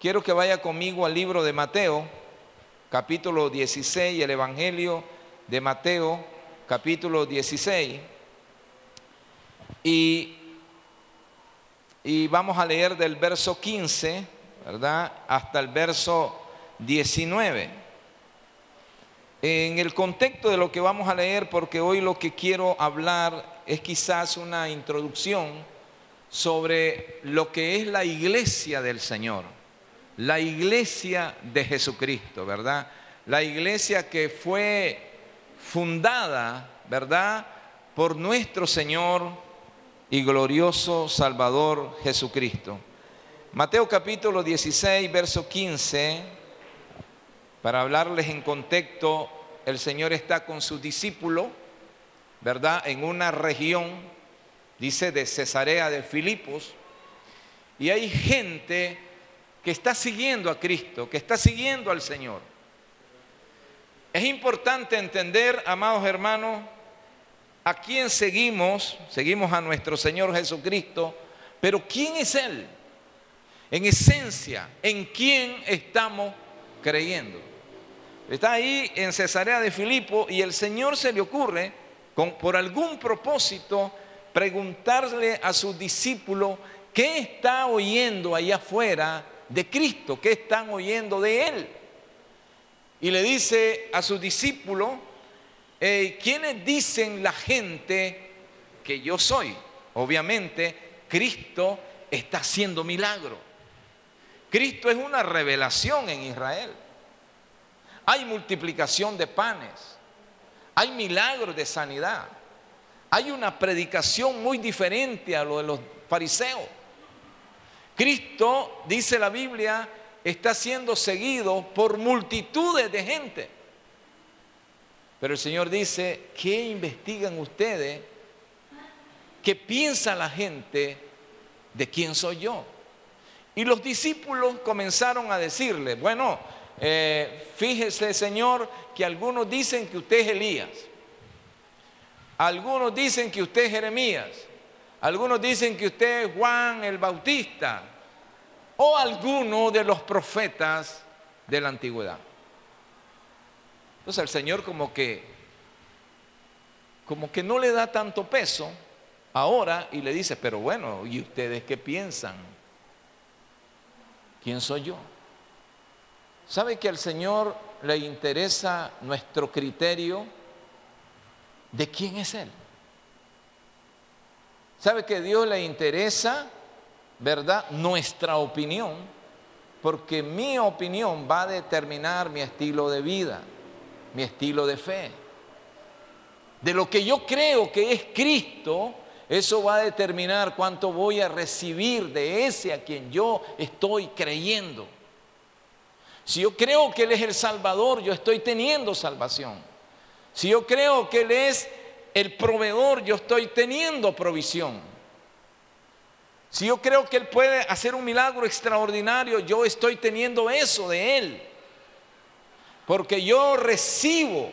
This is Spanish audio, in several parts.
quiero que vaya conmigo al libro de Mateo, capítulo 16, el Evangelio de Mateo, capítulo 16. Y, y vamos a leer del verso 15, ¿verdad? Hasta el verso 19. En el contexto de lo que vamos a leer, porque hoy lo que quiero hablar es quizás una introducción sobre lo que es la iglesia del Señor, la iglesia de Jesucristo, ¿verdad? La iglesia que fue fundada, ¿verdad? Por nuestro Señor y glorioso Salvador Jesucristo. Mateo capítulo 16, verso 15, para hablarles en contexto, el Señor está con sus discípulos, ¿verdad? En una región, dice, de Cesarea de Filipos, y hay gente que está siguiendo a Cristo, que está siguiendo al Señor. Es importante entender, amados hermanos, a quién seguimos, seguimos a nuestro Señor Jesucristo, pero ¿quién es Él? En esencia, ¿en quién estamos creyendo? Está ahí en Cesarea de Filipo y el Señor se le ocurre, por algún propósito, preguntarle a sus discípulos qué está oyendo allá afuera de Cristo, qué están oyendo de Él. Y le dice a sus discípulos, ¿quiénes dicen la gente que yo soy? Obviamente, Cristo está haciendo milagro. Cristo es una revelación en Israel. Hay multiplicación de panes. Hay milagros de sanidad. Hay una predicación muy diferente a lo de los fariseos. Cristo, dice la Biblia, está siendo seguido por multitudes de gente. Pero el Señor dice, ¿qué investigan ustedes? ¿Qué piensa la gente de quién soy yo? Y los discípulos comenzaron a decirle, bueno, eh, fíjese Señor que algunos dicen que usted es Elías, algunos dicen que usted es Jeremías, algunos dicen que usted es Juan el Bautista, o alguno de los profetas de la antigüedad. Entonces el Señor como que como que no le da tanto peso ahora y le dice, pero bueno, ¿y ustedes qué piensan? ¿Quién soy yo? ¿Sabe que al Señor le interesa nuestro criterio de quién es Él? ¿Sabe que a Dios le interesa ¿verdad? Nuestra opinión, porque mi opinión va a determinar mi estilo de vida, mi estilo de fe. De lo que yo creo que es Cristo, eso va a determinar cuánto voy a recibir de ese a quien yo estoy creyendo. Si yo creo que Él es el Salvador, yo estoy teniendo salvación. Si yo creo que Él es el proveedor, yo estoy teniendo provisión. Si yo creo que Él puede hacer un milagro extraordinario, yo estoy teniendo eso de Él. Porque yo recibo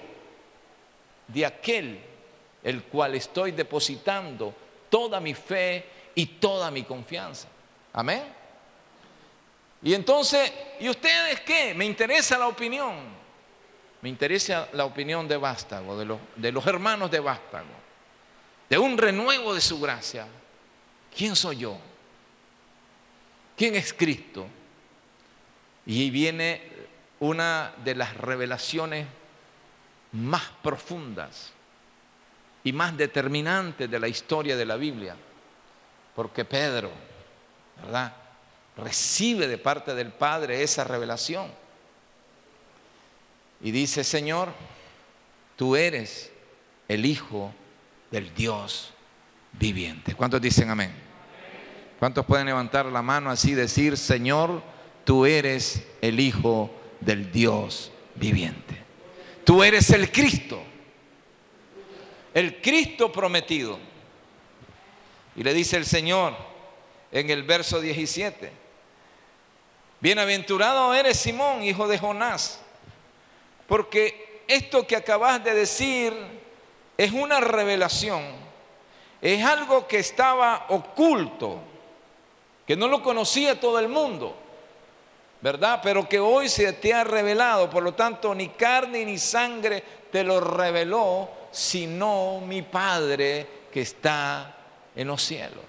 de aquel el cual estoy depositando toda mi fe y toda mi confianza. Amén. Y entonces, ¿y ustedes qué? Me interesa la opinión. Me interesa la opinión de Vástago, de los, hermanos de Vástago, de un renuevo de su gracia. ¿Quién soy yo? ¿Quién es Cristo? Y viene una de las revelaciones más profundas y más determinantes de la historia de la Biblia. Porque Pedro, ¿verdad? Recibe de parte del Padre esa revelación. Y dice, Señor, tú eres el Hijo del Dios viviente. ¿Cuántos dicen amén? ¿Cuántos pueden levantar la mano así y decir, Señor, tú eres el Hijo del Dios viviente? Tú eres el Cristo, el Cristo prometido. Y le dice el Señor en el verso 17, bienaventurado eres Simón, hijo de Jonás, porque esto que acabas de decir es una revelación, es algo que estaba oculto que no lo conocía todo el mundo. ¿verdad? Pero que hoy se te ha revelado. Por lo tanto, ni carne ni sangre te lo reveló, sino mi Padre que está en los cielos.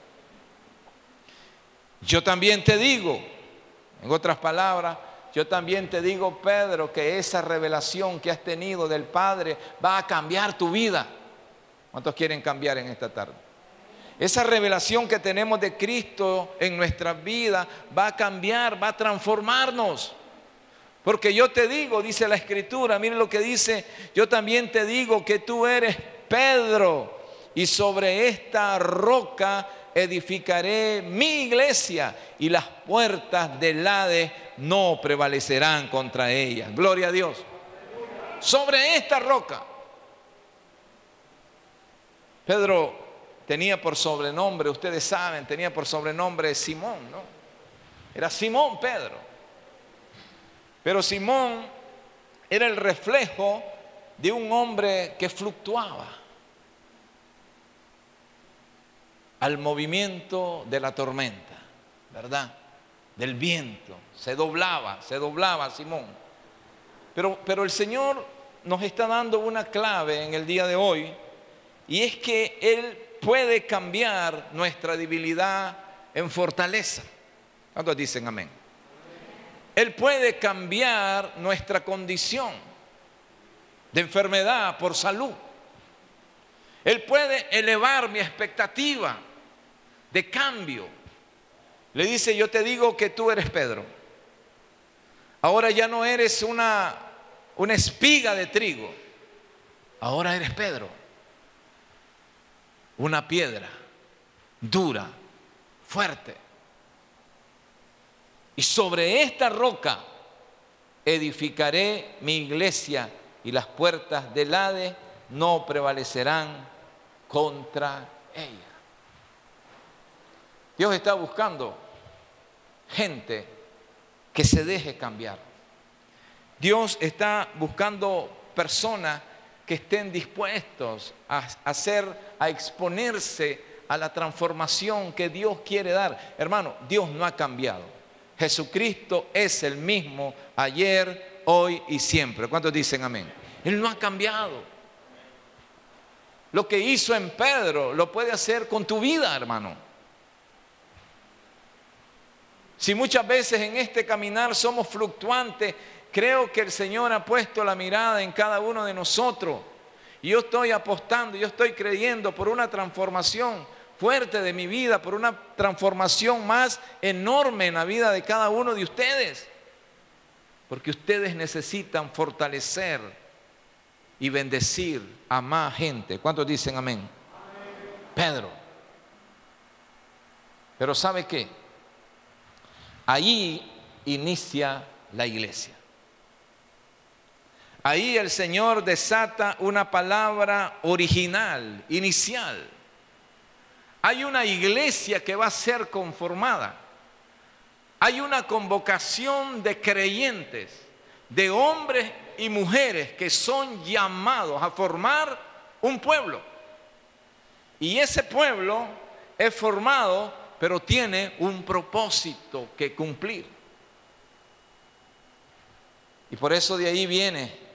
Yo también te digo, en otras palabras, yo también te digo, Pedro, que esa revelación que has tenido del Padre va a cambiar tu vida. ¿Cuántos quieren cambiar en esta tarde? Esa revelación que tenemos de Cristo en nuestra vida va a cambiar, va a transformarnos. Porque yo te digo, dice la Escritura, miren lo que dice, yo también te digo que tú eres Pedro y sobre esta roca edificaré mi iglesia y las puertas del Hades no prevalecerán contra ella. Gloria a Dios. Sobre esta roca. Pedro tenía por sobrenombre, ustedes saben, tenía por sobrenombre Simón, ¿no? Era Simón Pedro. Pero Simón era el reflejo de un hombre que fluctuaba al movimiento de la tormenta, ¿verdad? Del viento. Se doblaba, se doblaba Simón. Pero, pero el Señor nos está dando una clave en el día de hoy y es que Él puede cambiar nuestra debilidad en fortaleza. ¿Cuántos dicen amén? Él puede cambiar nuestra condición de enfermedad por salud. Él puede elevar mi expectativa de cambio. Le dice, yo te digo que tú eres Pedro. Ahora ya no eres una, una espiga de trigo. Ahora eres Pedro. Una piedra dura, fuerte. Y sobre esta roca edificaré mi iglesia y las puertas del Hades no prevalecerán contra ella. Dios está buscando gente que se deje cambiar. Dios está buscando personas que estén dispuestos a hacer, a exponerse a la transformación que Dios quiere dar. Hermano, Dios no ha cambiado. Jesucristo es el mismo ayer, hoy y siempre. ¿Cuántos dicen amén? Él no ha cambiado. Lo que hizo en Pedro lo puede hacer con tu vida, hermano. Si muchas veces en este caminar somos fluctuantes, creo que el Señor ha puesto la mirada en cada uno de nosotros. Y yo estoy apostando, yo estoy creyendo por una transformación fuerte de mi vida, por una transformación más enorme en la vida de cada uno de ustedes. Porque ustedes necesitan fortalecer y bendecir a más gente. ¿Cuántos dicen amén? Pedro. Pero ¿sabe qué? Ahí inicia la iglesia. Ahí el Señor desata una palabra original, inicial. Hay una iglesia que va a ser conformada. Hay una convocación de creyentes, de hombres y mujeres que son llamados a formar un pueblo. Y ese pueblo es formado, pero tiene un propósito que cumplir. Y por eso de ahí viene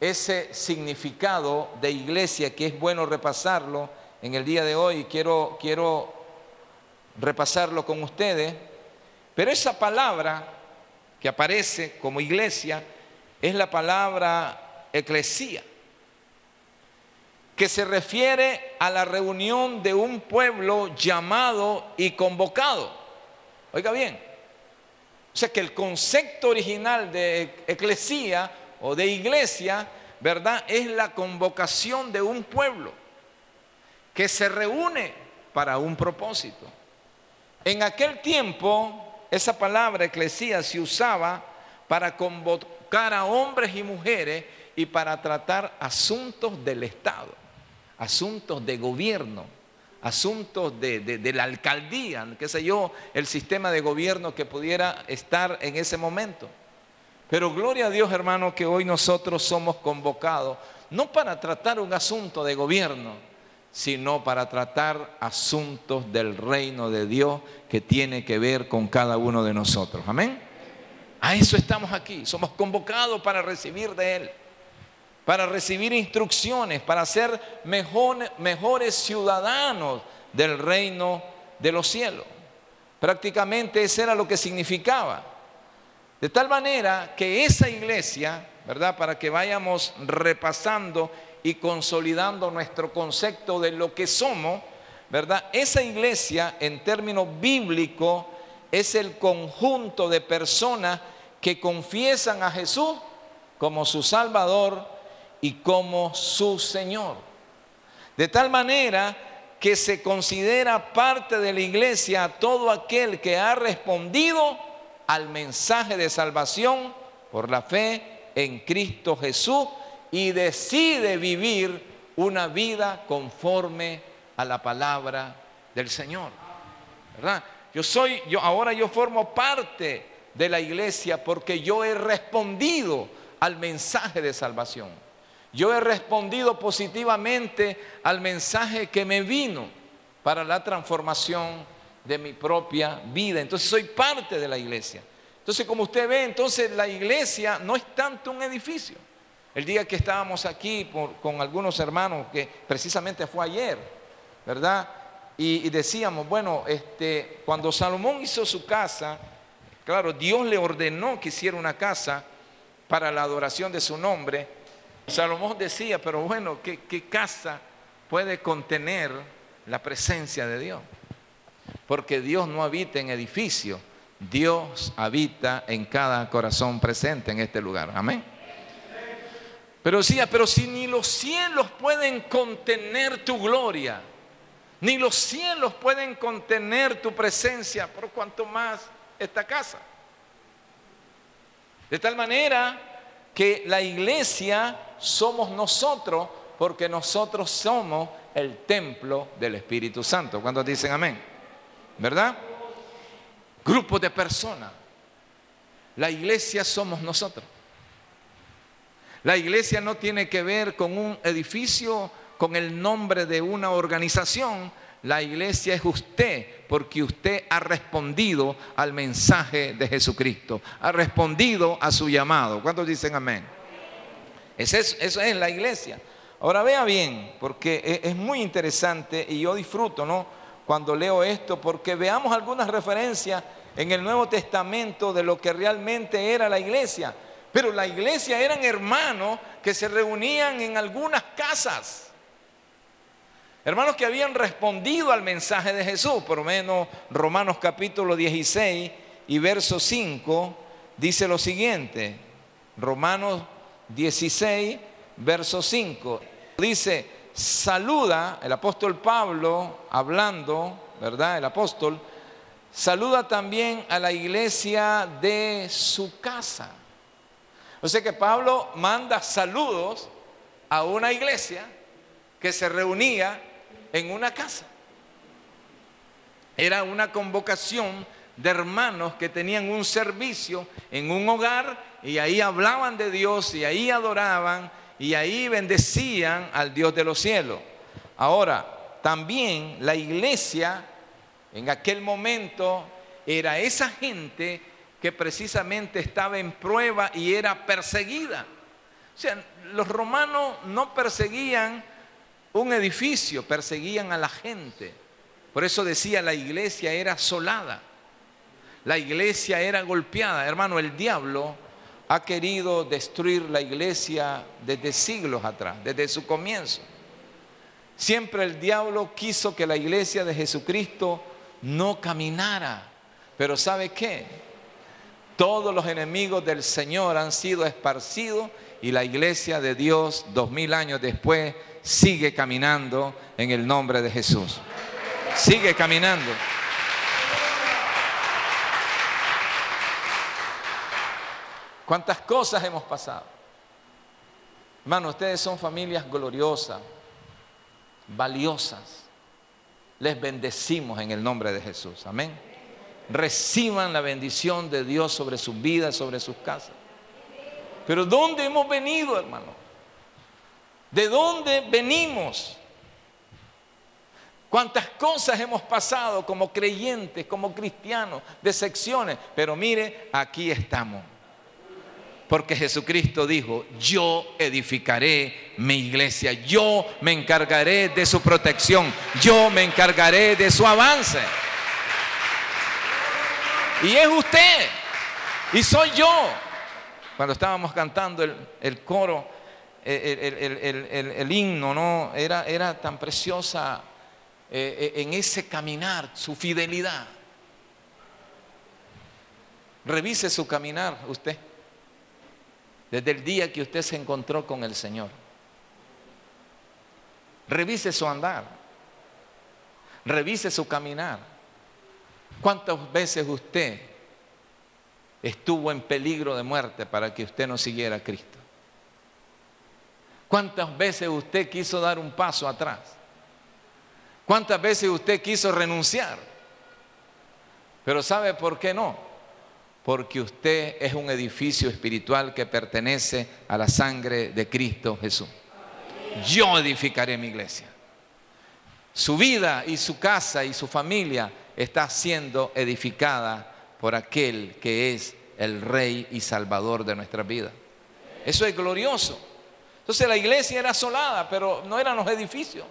ese significado de iglesia que es bueno repasarlo en el día de hoy. Quiero, quiero repasarlo con ustedes. Pero esa palabra que aparece como iglesia es la palabra eclesía, que se refiere a la reunión de un pueblo llamado y convocado. Oiga bien, o sea que el concepto original de eclesía o de iglesia, ¿verdad? Es la convocación de un pueblo que se reúne para un propósito. En aquel tiempo, esa palabra eclesía se usaba para convocar a hombres y mujeres y para tratar asuntos del Estado, asuntos de gobierno, asuntos de, la alcaldía, qué sé yo, el sistema de gobierno que pudiera estar en ese momento. Pero gloria a Dios, hermano, que hoy nosotros somos convocados, no para tratar un asunto de gobierno, sino para tratar asuntos del reino de Dios que tiene que ver con cada uno de nosotros. Amén. A eso estamos aquí. Somos convocados para recibir de Él, para recibir instrucciones, para ser mejores ciudadanos del reino de los cielos. Prácticamente eso era lo que significaba. De tal manera que esa iglesia, ¿verdad? Para que vayamos repasando y consolidando nuestro concepto de lo que somos, ¿verdad? Esa iglesia en términos bíblicos es el conjunto de personas que confiesan a Jesús como su Salvador y como su Señor. De tal manera que se considera parte de la iglesia a todo aquel que ha respondido al mensaje de salvación por la fe en Cristo Jesús y decide vivir una vida conforme a la palabra del Señor. ¿Verdad? Yo soy, yo ahora yo formo parte de la iglesia porque yo he respondido al mensaje de salvación. Yo he respondido positivamente al mensaje que me vino para la transformación de mi propia vida. Entonces soy parte de la iglesia. Entonces, como usted ve, entonces la iglesia no es tanto un edificio. El día que estábamos aquí con algunos hermanos, que precisamente fue ayer, ¿verdad? Y, decíamos, bueno, este, cuando Salomón hizo su casa, claro, Dios le ordenó que hiciera una casa para la adoración de su nombre. Salomón decía, pero bueno, ¿qué, casa puede contener la presencia de Dios? Porque Dios no habita en edificios, Dios habita en cada corazón presente en este lugar. Amén. Pero decía, pero si ni los cielos pueden contener tu gloria, ni los cielos pueden contener tu presencia, por cuanto más esta casa. De tal manera que la iglesia somos nosotros, porque nosotros somos el templo del Espíritu Santo. Cuando dicen amén? ¿Verdad? Grupo de personas. La iglesia somos nosotros. La iglesia no tiene que ver con un edificio, con el nombre de una organización. La iglesia es usted porque usted ha respondido al mensaje de Jesucristo, ha respondido a su llamado. ¿Cuántos dicen amén? Eso es, eso es la iglesia. Ahora vea bien, porque e, es muy interesante y yo disfruto, ¿no? Cuando leo esto, porque veamos algunas referencias en el Nuevo Testamento de lo que realmente era la iglesia. Pero la iglesia eran hermanos que se reunían en algunas casas. Hermanos que habían respondido al mensaje de Jesús, por lo menos Romanos capítulo 16 y verso 5 dice lo siguiente. Romanos 16, verso 5. Dice, saluda, el apóstol Pablo hablando, ¿verdad? El apóstol, saluda también a la iglesia de su casa. O sea que Pablo manda saludos a una iglesia que se reunía en una casa. Era una convocación de hermanos que tenían un servicio en un hogar y ahí hablaban de Dios y ahí adoraban y ahí bendecían al Dios de los cielos. Ahora, también la iglesia en aquel momento era esa gente que precisamente estaba en prueba y era perseguida. O sea, los romanos no perseguían un edificio, perseguían a la gente. Por eso decía, la iglesia era asolada, la iglesia era golpeada. Hermano, el diablo ha querido destruir la iglesia desde siglos atrás, desde su comienzo. Siempre el diablo quiso que la iglesia de Jesucristo no caminara. Pero ¿sabe qué? Todos los enemigos del Señor han sido esparcidos y la iglesia de Dios, dos mil años después, sigue caminando en el nombre de Jesús. Sigue caminando. ¿Cuántas cosas hemos pasado? Hermano, ustedes son familias gloriosas, valiosas. Les bendecimos en el nombre de Jesús. Amén reciban la bendición de Dios sobre sus vidas, sobre sus casas. Pero ¿dónde hemos venido, hermano? ¿De dónde venimos? Cuántas cosas hemos pasado como creyentes, como cristianos, de secciones. Pero mire, aquí estamos. Porque Jesucristo dijo, yo edificaré mi iglesia, yo me encargaré de su protección, yo me encargaré de su avance. Y es usted, y soy yo. Cuando estábamos cantando el, coro, el, himno, ¿no? Era, era tan preciosa eh, eh, en ese caminar, su fidelidad. Revise su caminar usted desde el día que usted se encontró con el Señor. Revise su andar. Revise su caminar. ¿Cuántas veces usted estuvo en peligro de muerte para que usted no siguiera a Cristo? ¿Cuántas veces usted quiso dar un paso atrás? ¿Cuántas veces usted quiso renunciar? Pero ¿sabe por qué no? porque usted es un edificio espiritual que pertenece a la sangre de Cristo Jesús. Yo edificaré mi iglesia. Su vida y su casa y su familia está siendo edificada por aquel que es el Rey y Salvador de nuestra vida. Eso es glorioso. Entonces la iglesia era asolada, pero no eran los edificios.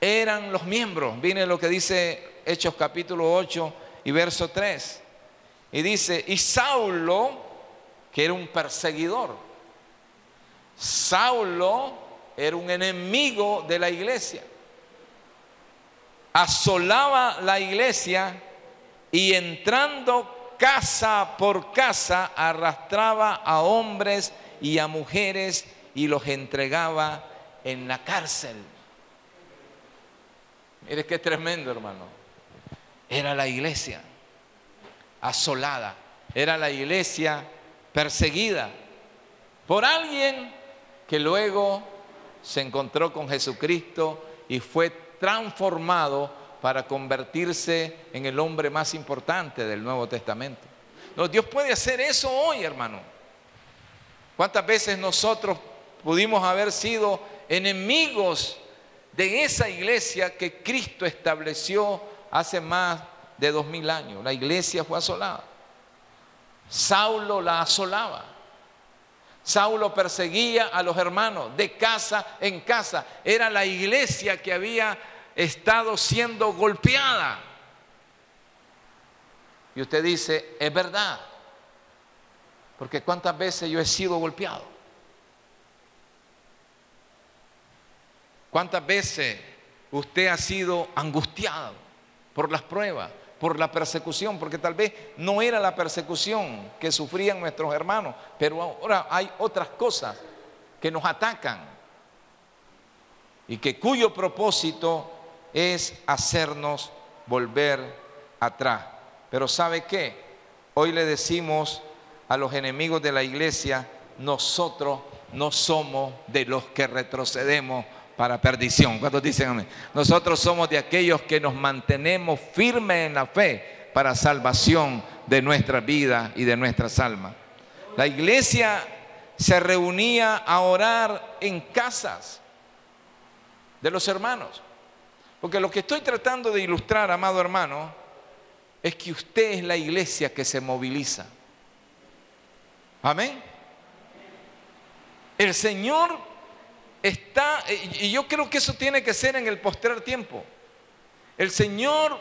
Eran los miembros. Viene lo que dice Hechos capítulo 8 y verso 3. Y dice, y Saulo, que era un perseguidor, Saulo era un enemigo de la iglesia, asolaba la iglesia y entrando casa por casa arrastraba a hombres y a mujeres y los entregaba en la cárcel. Mire qué tremendo, hermano. Era la iglesia asolada. Era la iglesia perseguida por alguien que luego se encontró con Jesucristo y fue transformado para convertirse en el hombre más importante del Nuevo Testamento. Dios puede hacer eso hoy, hermano. ¿Cuántas veces nosotros pudimos haber sido enemigos de esa iglesia que Cristo estableció hace más de dos mil años. La iglesia fue asolada. Saulo la asolaba. Saulo perseguía a los hermanos de casa en casa. Era la iglesia que había estado siendo golpeada. Y usted dice, es verdad. Porque cuántas veces yo he sido golpeado. ¿Cuántas veces usted ha sido angustiado por las pruebas? por la persecución, porque tal vez no era la persecución que sufrían nuestros hermanos, pero ahora hay otras cosas que nos atacan y que cuyo propósito es hacernos volver atrás. Pero ¿sabe qué? Hoy le decimos a los enemigos de la iglesia, nosotros no somos de los que retrocedemos para perdición. ¿Cuántos dicen amén? Nosotros somos de aquellos que nos mantenemos firmes en la fe para salvación de nuestra vida y de nuestras almas. La iglesia se reunía a orar en casas de los hermanos. Porque lo que estoy tratando de ilustrar, amado hermano, es que usted es la iglesia que se moviliza. Amén. El Señor está, y yo creo que eso tiene que ser en el postrer tiempo. El Señor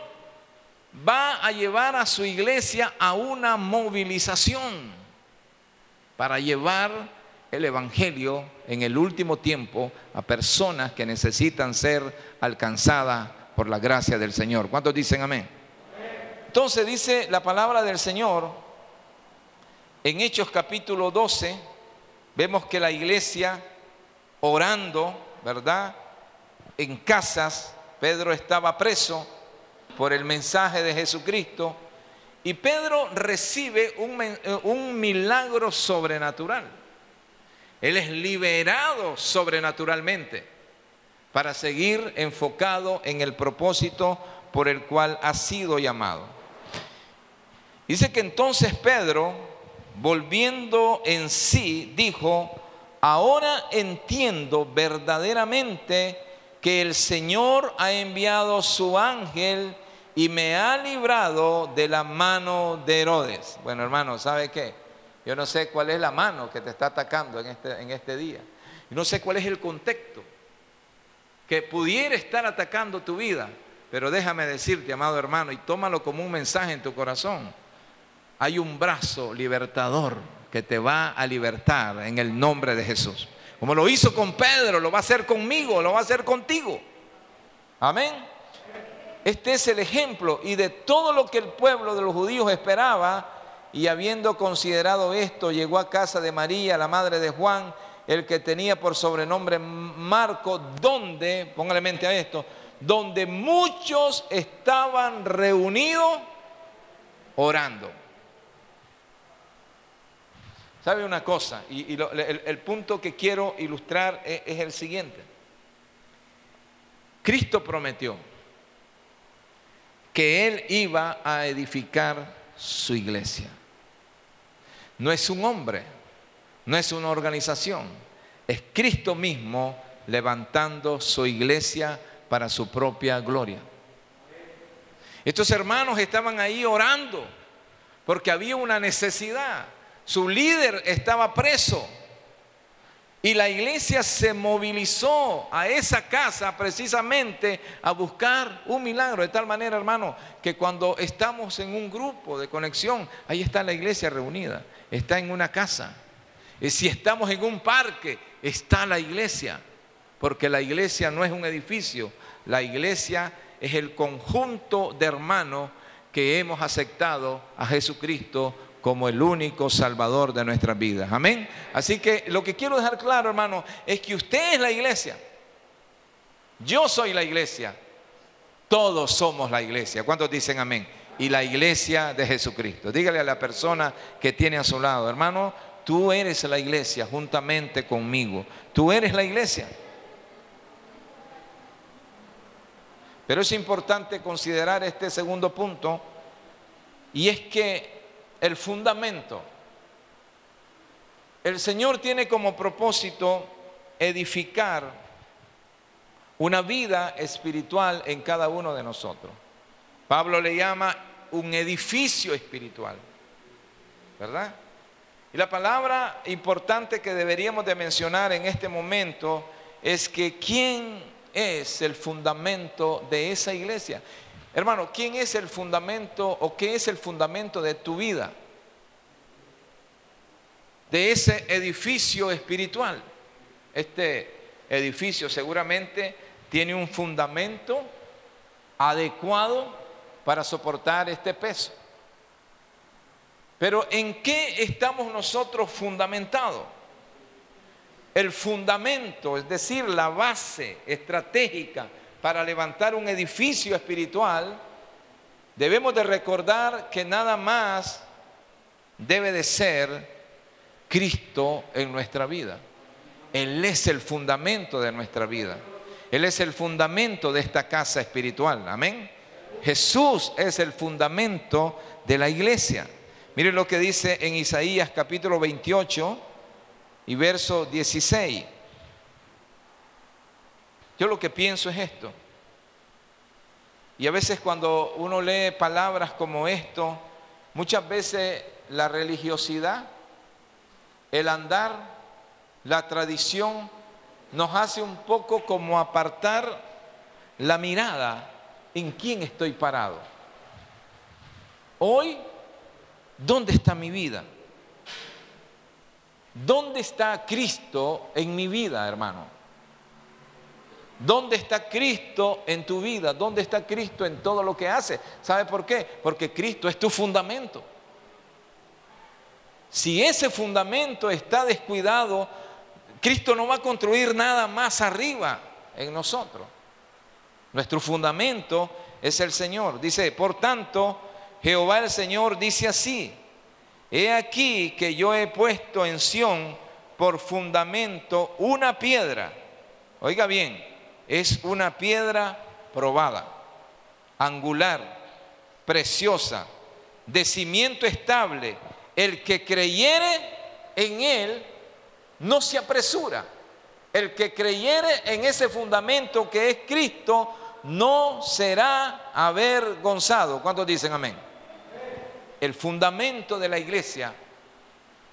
va a llevar a su iglesia a una movilización para llevar el Evangelio en el último tiempo a personas que necesitan ser alcanzadas por la gracia del Señor. ¿Cuántos dicen amén? Entonces dice la palabra del Señor en Hechos capítulo 12, vemos que la iglesia orando, ¿verdad? En casas, Pedro estaba preso por el mensaje de Jesucristo y Pedro recibe un, un milagro sobrenatural. Él es liberado sobrenaturalmente para seguir enfocado en el propósito por el cual ha sido llamado. Dice que entonces Pedro, volviendo en sí, dijo, ahora entiendo verdaderamente que el Señor ha enviado su ángel y me ha librado de la mano de Herodes. Bueno, hermano, ¿sabe qué? Yo no sé cuál es la mano que te está atacando en este, en este día. No sé cuál es el contexto que pudiera estar atacando tu vida. Pero déjame decirte, amado hermano, y tómalo como un mensaje en tu corazón. Hay un brazo libertador que te va a libertar en el nombre de Jesús. Como lo hizo con Pedro, lo va a hacer conmigo, lo va a hacer contigo. Amén. Este es el ejemplo y de todo lo que el pueblo de los judíos esperaba y habiendo considerado esto, llegó a casa de María, la madre de Juan, el que tenía por sobrenombre Marco, donde, póngale mente a esto, donde muchos estaban reunidos orando. ¿Sabe una cosa? Y, el, punto que quiero ilustrar es el siguiente. Cristo prometió que Él iba a edificar su iglesia. No es un hombre, no es una organización, es Cristo mismo levantando su iglesia para su propia gloria. Estos hermanos estaban ahí orando porque había una necesidad. Su líder estaba preso. Y la iglesia se movilizó a esa casa precisamente a buscar un milagro. De tal manera, hermano, que cuando estamos en un grupo de conexión, ahí está la iglesia reunida, está en una casa. Y si estamos en un parque, está la iglesia. Porque la iglesia no es un edificio, la iglesia es el conjunto de hermanos que hemos aceptado a Jesucristo como el único salvador de nuestras vidas. Amén. Así que lo que quiero dejar claro, hermano, es que usted es la iglesia. Yo soy la iglesia. Todos somos la iglesia. ¿Cuántos dicen amén? Y la iglesia de Jesucristo. Dígale a la persona que tiene a su lado, hermano, tú eres la iglesia juntamente conmigo. Tú eres la iglesia. Pero es importante considerar este segundo punto y es que el fundamento. El Señor tiene como propósito edificar una vida espiritual en cada uno de nosotros. Pablo le llama un edificio espiritual, ¿verdad? Y la palabra importante que deberíamos de mencionar en este momento es que quién es el fundamento de esa iglesia. Hermano, ¿quién es el fundamento o qué es el fundamento de tu vida? De ese edificio espiritual. Este edificio seguramente tiene un fundamento adecuado para soportar este peso. Pero ¿en qué estamos nosotros fundamentados? El fundamento, es decir, la base estratégica para levantar un edificio espiritual, debemos de recordar que nada más debe de ser Cristo en nuestra vida. Él es el fundamento de nuestra vida. Él es el fundamento de esta casa espiritual. Amén. Jesús es el fundamento de la iglesia. Miren lo que dice en Isaías capítulo 28 y verso 16. Yo lo que pienso es esto. Y a veces cuando uno lee palabras como esto, muchas veces la religiosidad, el andar, la tradición, nos hace un poco como apartar la mirada en quién estoy parado. Hoy, ¿dónde está mi vida? ¿Dónde está Cristo en mi vida, hermano? ¿Dónde está Cristo en tu vida? ¿Dónde está Cristo en todo lo que hace? ¿Sabe por qué? Porque Cristo es tu fundamento. Si ese fundamento está descuidado, Cristo no va a construir nada más arriba en nosotros. Nuestro fundamento es el Señor. Dice, por tanto, Jehová el Señor dice así, he aquí que yo he puesto en Sión por fundamento una piedra. Oiga bien, es una piedra probada, angular, preciosa, de cimiento estable. El que creyere en él no se apresura. El que creyere en ese fundamento que es Cristo no será avergonzado. ¿Cuántos dicen amén? El fundamento de la iglesia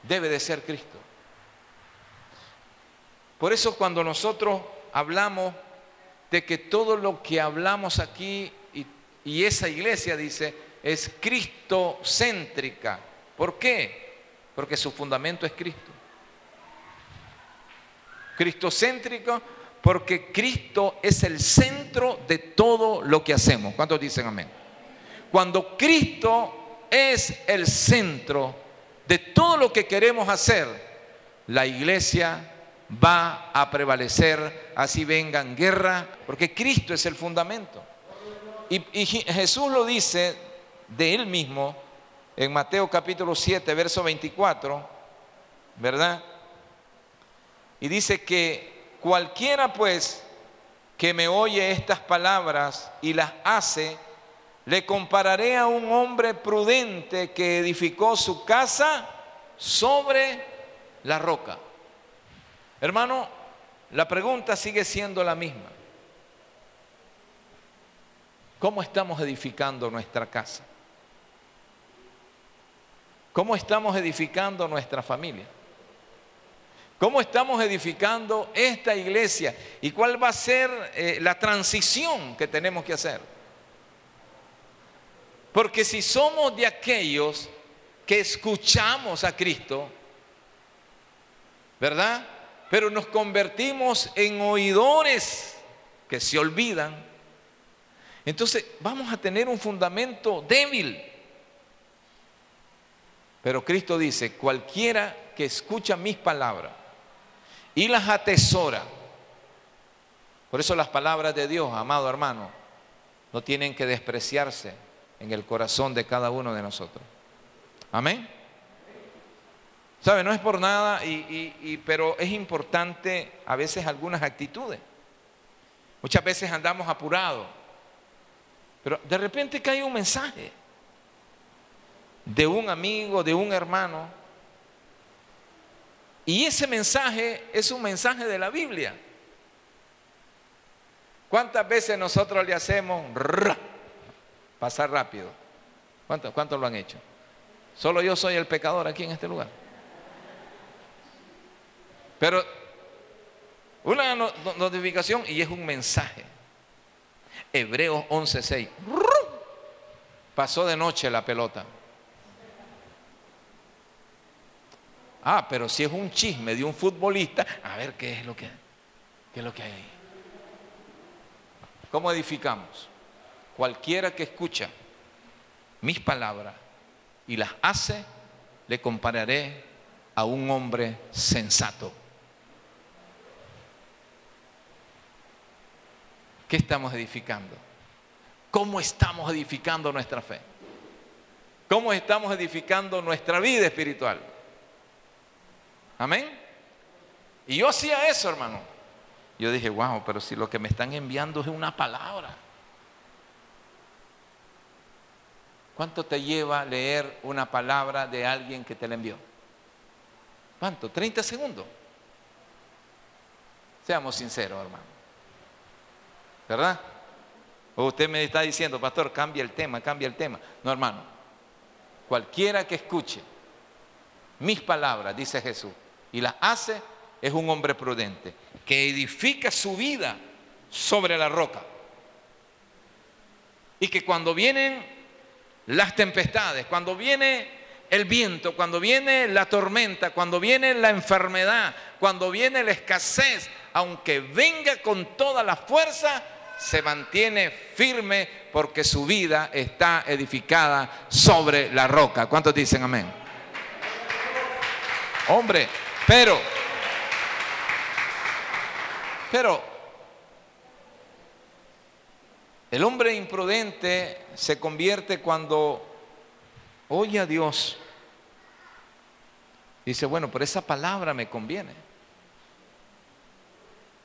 debe de ser Cristo. Por eso cuando nosotros hablamos de que todo lo que hablamos aquí y, y esa iglesia dice es cristocéntrica. ¿Por qué? Porque su fundamento es Cristo. Cristocéntrico porque Cristo es el centro de todo lo que hacemos. ¿Cuántos dicen amén? Cuando Cristo es el centro de todo lo que queremos hacer, la iglesia va a prevalecer, así vengan guerra, porque Cristo es el fundamento. Y, y, Jesús lo dice de él mismo en Mateo capítulo 7, verso 24, ¿verdad? Y dice que cualquiera pues que me oye estas palabras y las hace, le compararé a un hombre prudente que edificó su casa sobre la roca. Hermano, la pregunta sigue siendo la misma. ¿Cómo estamos edificando nuestra casa? ¿Cómo estamos edificando nuestra familia? ¿Cómo estamos edificando esta iglesia? ¿Y cuál va a ser eh, la transición que tenemos que hacer? Porque si somos de aquellos que escuchamos a Cristo, ¿verdad? Pero nos convertimos en oidores que se olvidan, entonces vamos a tener un fundamento débil. Pero Cristo dice, cualquiera que escucha mis palabras y las atesora, por eso las palabras de Dios, amado hermano, no tienen que despreciarse en el corazón de cada uno de nosotros. Amén. ¿Sabe? No es por nada, y, pero es importante a veces algunas actitudes. Muchas veces andamos apurados, pero de repente cae un mensaje de un amigo, de un hermano. Y ese mensaje es un mensaje de la Biblia. ¿Cuántas veces nosotros le hacemos pasar rápido? ¿Cuántos, ¿Cuántos lo han hecho? Solo yo soy el pecador aquí en este lugar. Pero una notificación y es un mensaje. Hebreos 11:6. Pasó de noche la pelota. Ah, pero si es un chisme de un futbolista, a ver qué es lo que, qué es lo que hay ahí. ¿Cómo edificamos? Cualquiera que escucha mis palabras y las hace, le compararé a un hombre sensato. ¿Qué estamos edificando? ¿Cómo estamos edificando nuestra fe? ¿Cómo estamos edificando nuestra vida espiritual? Amén. Y yo hacía eso, hermano. Yo dije, wow, pero si lo que me están enviando es una palabra. ¿Cuánto te lleva leer una palabra de alguien que te la envió? ¿Cuánto? ¿30 segundos? Seamos sinceros, hermano. ¿Verdad? O usted me está diciendo, pastor, cambia el tema, cambia el tema. No, hermano. Cualquiera que escuche mis palabras, dice Jesús, y las hace, es un hombre prudente, que edifica su vida sobre la roca. Y que cuando vienen las tempestades, cuando viene el viento, cuando viene la tormenta, cuando viene la enfermedad, cuando viene la escasez, aunque venga con toda la fuerza, se mantiene firme porque su vida está edificada sobre la roca. ¿Cuántos dicen amén? Hombre, pero, pero, el hombre imprudente se convierte cuando oye a Dios. Dice, bueno, pero esa palabra me conviene.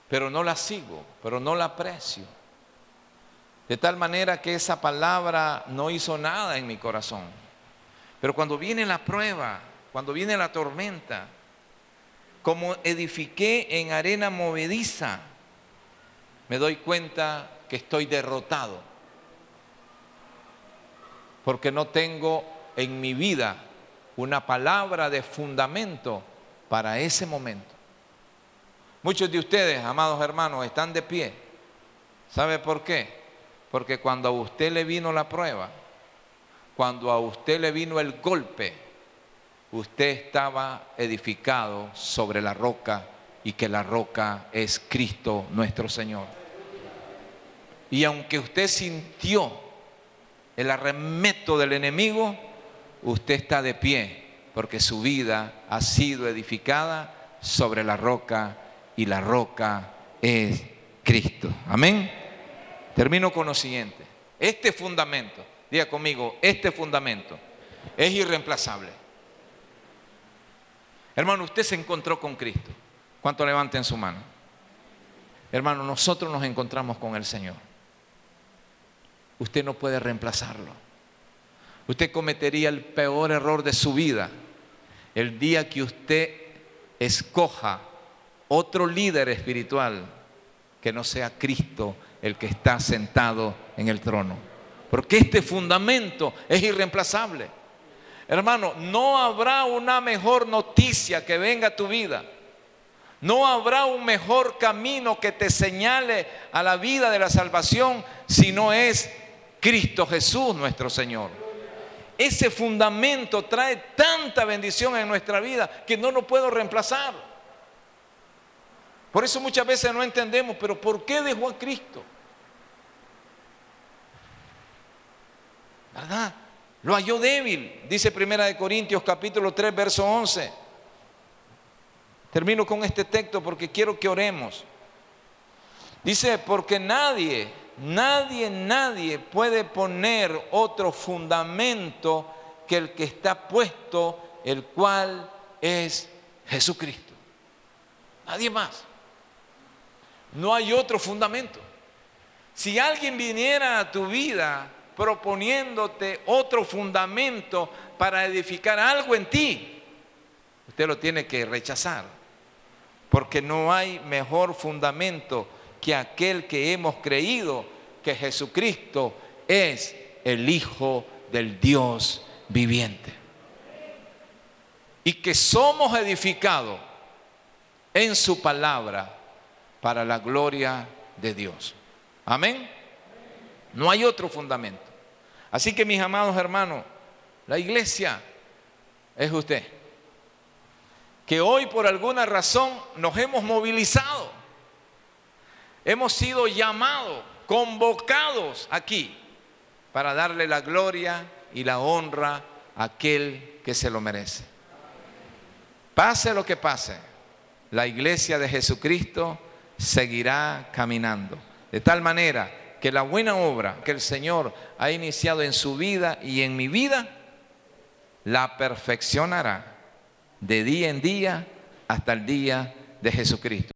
Pero no la sigo, pero no la aprecio. De tal manera que esa palabra no hizo nada en mi corazón. Pero cuando viene la prueba, cuando viene la tormenta, como edifiqué en arena movediza, me doy cuenta que estoy derrotado, porque no tengo en mi vida una palabra de fundamento para ese momento. Muchos de ustedes, amados hermanos, están de pie. ¿Sabe por qué? Porque cuando a usted le vino la prueba, cuando a usted le vino el golpe, usted estaba edificado sobre la roca y que la roca es Cristo nuestro Señor. Y aunque usted sintió el arremeto del enemigo, usted está de pie porque su vida ha sido edificada sobre la roca y la roca es Cristo. Amén. Termino con lo siguiente. Este fundamento, diga conmigo, este fundamento es irreemplazable. Hermano, usted se encontró con Cristo. ¿Cuánto levanten su mano? Hermano, nosotros nos encontramos con el Señor. Usted no puede reemplazarlo. Usted cometería el peor error de su vida el día que usted escoja otro líder espiritual que no sea Cristo el que está sentado en el trono. Porque este fundamento es irreemplazable. Hermano, no habrá una mejor noticia que venga a tu vida. No habrá un mejor camino que te señale a la vida de la salvación si no es Cristo Jesús nuestro Señor. Ese fundamento trae tanta bendición en nuestra vida que no lo puedo reemplazar. Por eso muchas veces no entendemos, pero ¿por qué dejó a Cristo? ¿Verdad? Lo halló débil, dice Primera de Corintios capítulo 3, verso 11. Termino con este texto porque quiero que oremos. Dice, porque nadie, nadie, nadie puede poner otro fundamento que el que está puesto, el cual es Jesucristo. Nadie más. No hay otro fundamento. Si alguien viniera a tu vida proponiéndote otro fundamento para edificar algo en ti, usted lo tiene que rechazar. Porque no hay mejor fundamento que aquel que hemos creído que Jesucristo es el Hijo del Dios viviente. Y que somos edificados en su palabra para la gloria de Dios. Amén. No hay otro fundamento. Así que mis amados hermanos, la iglesia es usted. Que hoy por alguna razón nos hemos movilizado. Hemos sido llamados, convocados aquí para darle la gloria y la honra a aquel que se lo merece. Pase lo que pase, la iglesia de Jesucristo seguirá caminando. De tal manera que la buena obra que el Señor ha iniciado en su vida y en mi vida, la perfeccionará de día en día hasta el día de Jesucristo.